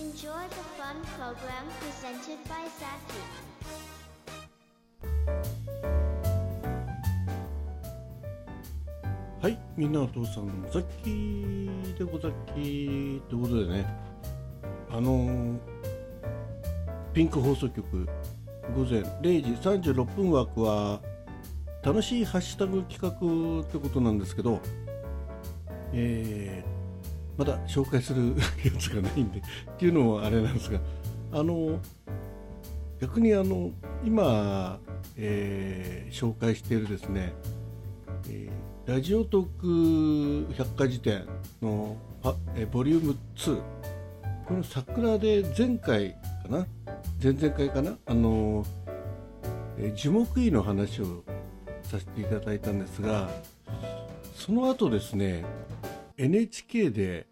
Enjoy the fun program presented by Zaki. はい、みんなお父さんザッキーでござっきーということでね、あのーピンク放送局午前0時36分枠は楽しいハッシュタグ企画ってことなんですけど、えーまだ紹介するやつがないんでっていうのはあれなんですが、あの逆にあの今、えー紹介しているですね、えーラジオトーク百科事典のあ、えーボリューム2この桜で前回かな？前々回かな？あの、えー樹木医の話をさせていただいたんですがその後ですね NHK で、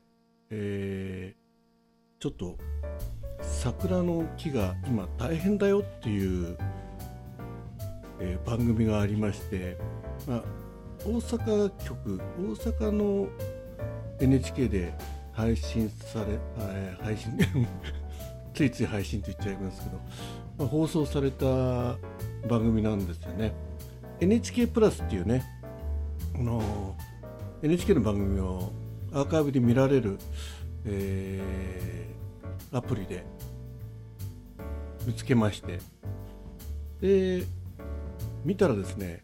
えーちょっと桜の木が今大変だよっていう、えー番組がありまして、まあ、大阪局大阪の NHK で配信され、えー配信 ついつい配信と言っちゃいますけど、まあ、放送された番組なんですよね。NHK プラスっていうねあの NHK の番組をアーカイブで見られる、えーアプリで見つけまして。で見たらですね、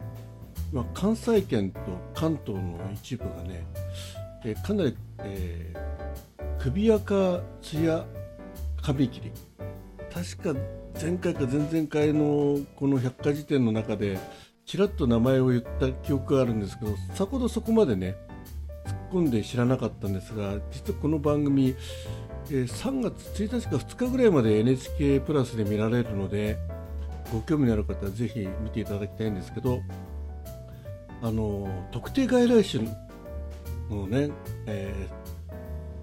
ま、関西圏と関東の一部がね、えーかなり、えー首垢ツヤ髪切り。確か前回か前々回のこの百科事典の中でちらっと名前を言った記憶があるんですけどさほどそこまでね突っ込んで知らなかったんですが実はこの番組、えー3月1日か2日ぐらいまで NHK プラスで見られるのでご興味のある方はぜひ見ていただきたいんですけどあの特定外来種のね、えー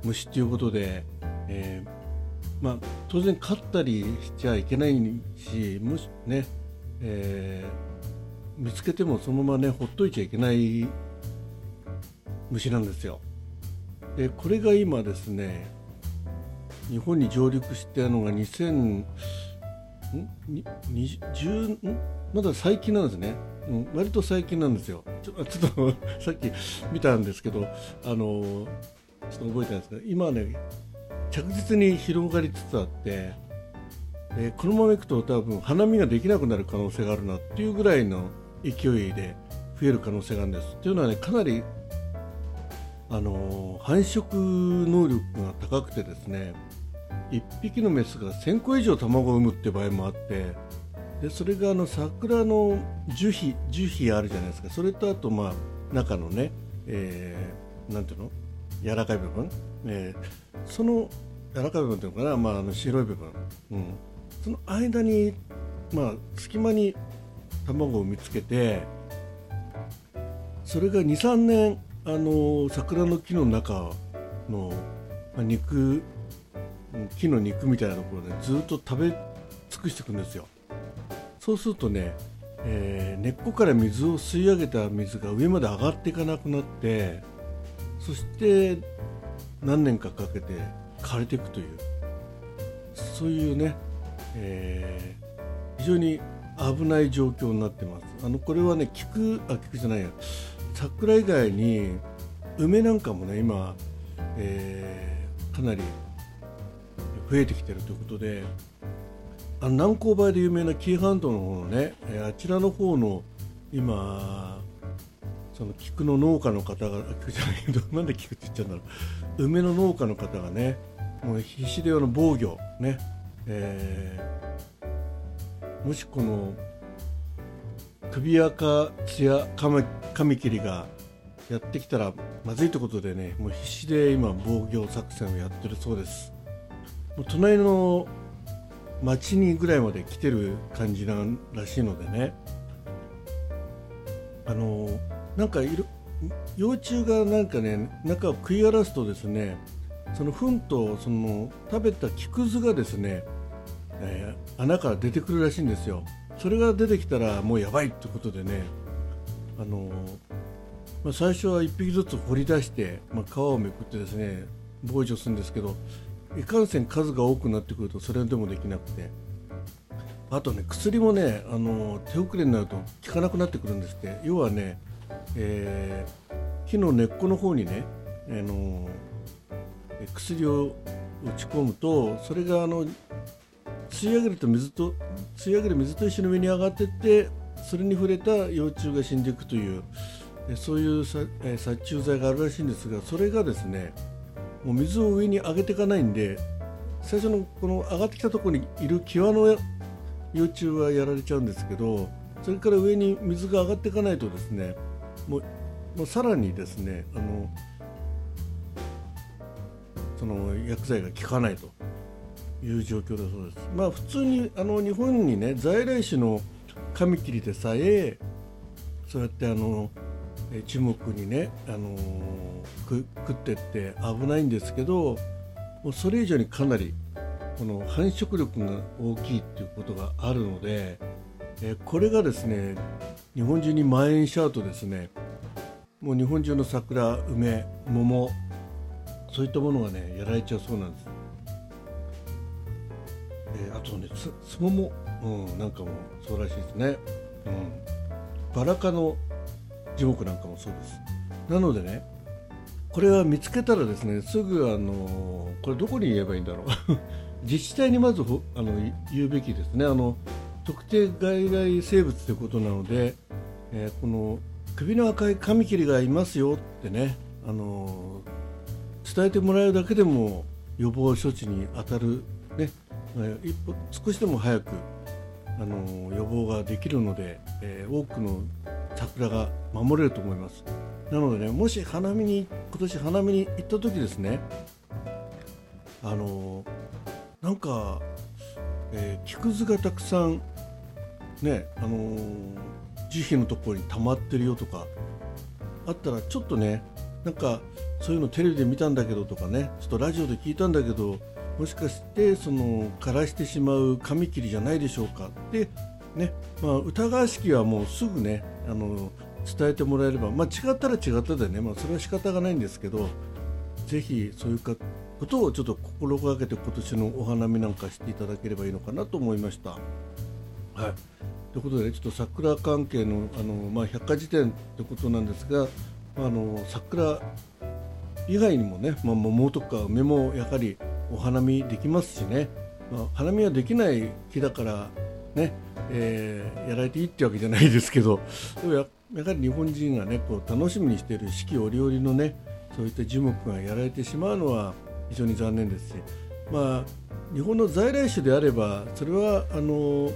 虫ということで、えーまあ、当然飼ったりしちゃいけないしもしね、えー見つけてもそのままねほっといちゃいけない虫なんですよ。でこれが今ですね日本に上陸したのが2000ん？にに10ん？まだ最近なんですね、うん、割と最近なんですよ。ちょちょっと さっき見たんですけどあのちょっと覚えてないんですけど今はね着実に広がりつつあって、えーこのままいくと多分花見ができなくなる可能性があるなっていうぐらいの勢いで増える可能性があるんです。というのはねかなりあの繁殖能力が高くてですね1匹のメスが1000個以上卵を産むって場合もあってでそれがあの桜の樹皮樹皮あるじゃないですか。それとあとまあ中のね、えーなんていうの？柔らかい部分、えーその柔らかい部分っていうのかな、まあ、あの白い部分、うん、その間に、まあ、隙間に卵を見つけてそれが23年あの桜の木の中の、ま、肉木の肉みたいなところでずっと食べ尽くしていくんですよ。そうするとね、えー根っこから水を吸い上げた水が上まで上がっていかなくなってそして何年かかけて枯れていくという。そういうね、えー非常に危ない状況になってます。あのこれはね菊あ菊じゃないや。桜以外に梅なんかもね今、えーかなり増えてきてるということであの南高梅で有名な紀伊半島の方のね、えあちらの方の今その菊の農家の方が菊じゃないけど なんで菊って言っちゃうんだろう。梅の農家の方がねもう必死であの防御ね、えーもしこの首垢ツヤカミカミキリがやってきたらまずいということでねもう必死で今防御作戦をやってるそうです。もう隣の町にぐらいまで来てる感じなんらしいのでねあのなんかいる幼虫がなんかね中を食い荒らすとですねその糞とその食べた木くずがですね、えー穴から出てくるらしいんですよ。それが出てきたらもうやばいってことでねあのまあ、最初は1匹ずつ掘り出して、まあ、皮をめくってですね防除するんですけどいかんせん数が多くなってくるとそれでもできなくて。あとね薬もねあの手遅れになると効かなくなってくるんですって。要はね、えー、木の根っこの方にね、あの薬を打ち込むとそれがあの吸い上げると水と吸い上げる水と一緒に上に上がっていってそれに触れた幼虫が死んでいくというそういう殺虫剤があるらしいんですがそれがですねもう水を上に上げていかないんで最初のこの上がってきたところにいる際の幼虫はやられちゃうんですけどそれから上に水が上がっていかないとですねもうもうさらにですねあのその薬剤が効かないと。いう状況だそうです。まあ普通にあの日本にね在来種のカミキリでさえそうやってあの樹木にね、あのー、食ってって危ないんですけどもうそれ以上にかなりこの繁殖力が大きいっていうことがあるので、えこれがですね日本中に蔓延しちゃうとですねもう日本中の桜梅桃そういったものがねやられちゃうそうなんです、えー、あとねつつぼも、うん、なんかもそうらしいですね、うん、バラ科の樹木なんかもそうです。なのでねこれは見つけたらですねすぐあのこれどこに言えばいいんだろう。自治体にまずあの言うべきですね。あの特定外来生物ということなので、えー、この首の赤いカミキリがいますよってねあの伝えてもらえるだけでも予防処置に当たる、ね、一歩少しでも早くあの予防ができるので、えー、多くの桜が守れると思います。なのでねもし花見に今年花見に行った時ですねあのなんか、えー、木くずがたくさんねあの樹皮のところに溜まってるよとかあったらちょっとねなんかそういうのテレビで見たんだけどとかねちょっとラジオで聞いたんだけどもしかしてその枯らしてしまう紙切りじゃないでしょうかってねまあ、疑わしきはもうすぐねあの伝えてもらえれば、まあ、違ったら違ったでね、まあ、それは仕方がないんですけどぜひそういうことをちょっと心がけて今年のお花見なんかしていただければいいのかなと思いました。はいということで、ね、ちょっと桜関係のあの、まあ、百科事典ということなんですがあの桜以外にもね、まあ、桃とか梅もやはりお花見できますしね、まあ、花見はできない木だからね、えー、やられていいってわけじゃないですけど。でもややはり日本人がねこう楽しみにしている四季折々のねそういった樹木がやられてしまうのは非常に残念ですし、まあ、日本の在来種であればそれはあの、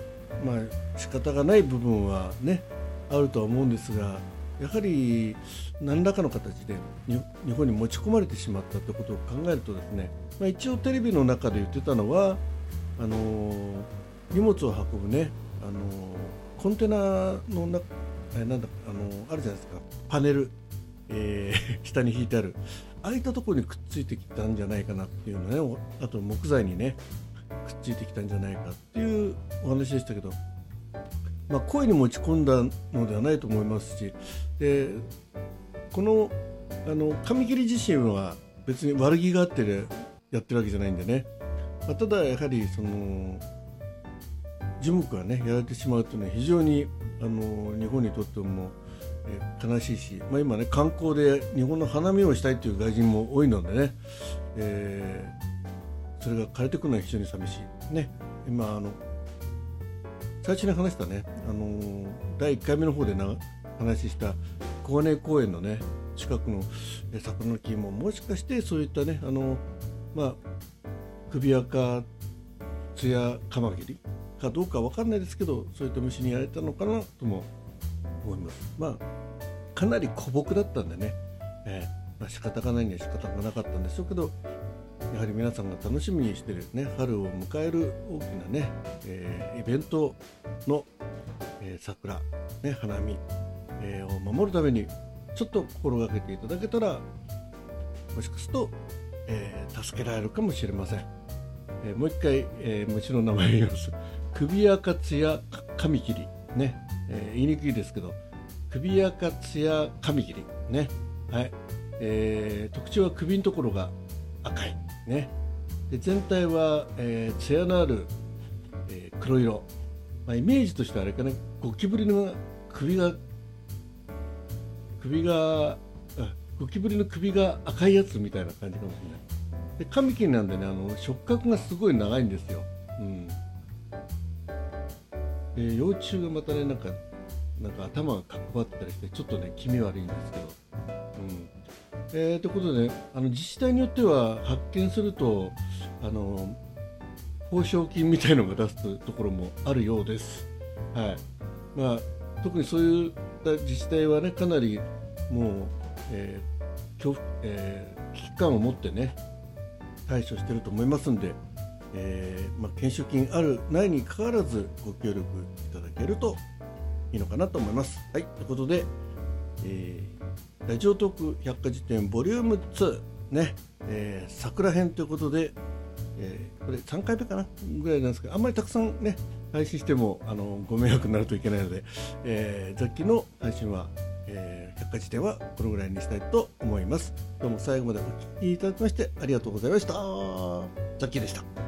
まあ仕方がない部分はねあるとは思うんですがやはり何らかの形で日本に持ち込まれてしまったということを考えるとですね、まあ、一応テレビの中で言ってたのはあの荷物を運ぶね、あのコンテナの中なんだあのあるじゃないですか。パネル、えー、下に引いてある。ああいったところにくっついてきたんじゃないかなっていうのねあと木材にねくっついてきたんじゃないかっていうお話でしたけど。まあ、声に持ち込んだのではないと思いますしでこのあの紙切り自身は別に悪気があってやってるわけじゃないんでね、まあ、ただやはりその樹木がねやられてしまうというのは非常にあの日本にとってもえ悲しいし、まあ、今ね観光で日本の花見をしたいという外人も多いのでね、えー、それが枯れてくるのは非常に寂しい。ね。今あの最初に話したね、あのー、第1回目の方でな話した小金井公園のね近くの桜の木ももしかしてそういったねあのまあ首垢ツヤカマキリかどうかわかんないですけどそういった虫にやられたのかなとも思います。まあかなり古木だったんでね、えーまあ、仕方がないには仕方がなかったんでしょうけどやはり皆さんが楽しみにしてる、ね、春を迎える大きなね、えー、イベントの、えー、桜、ね、花見、えー、を守るためにちょっと心がけていただけたらもしかすると、えー、助けられるかもしれません、え、もう一回、えー、虫の名前を言います。首赤ツヤカミキリね、え、言いにくいですけど首赤ツヤカミキリね。はい、えー、特徴は首のところが赤い。ね、で全体は、えー、艶のある、えー、黒色、まあ、イメージとしてはあれかねゴキブリの首が首がゴキブリの首が赤いやつみたいな感じかもしれない。でカミキリなんでねあの触覚がすごい長いんですよ、うん、で幼虫がまたねなんかなんか頭がかっこわったりしてちょっとね気味悪いんですけど、うん。えー、ということで、あの自治体によっては発見するとあの報奨金みたいのが出すところもあるようです。はい。まあ、特にそういった自治体はねかなりもう、えーえー、危機感を持ってね対処していると思いますんで、えーまあ、研修金あるないにかかわらずご協力いただけるといいのかなと思います。はいということで、えー、ラジオトーク百科事典ボリューム2ね、えー、桜編ということで、えー、これ3回目かなぐらいなんですけどあんまりたくさんね配信してもあのご迷惑になるといけないので、えー、雑記の配信は、えー、百科事典はこのぐらいにしたいと思います。どうも最後までお聴きいただきましてありがとうございました。雑記でした。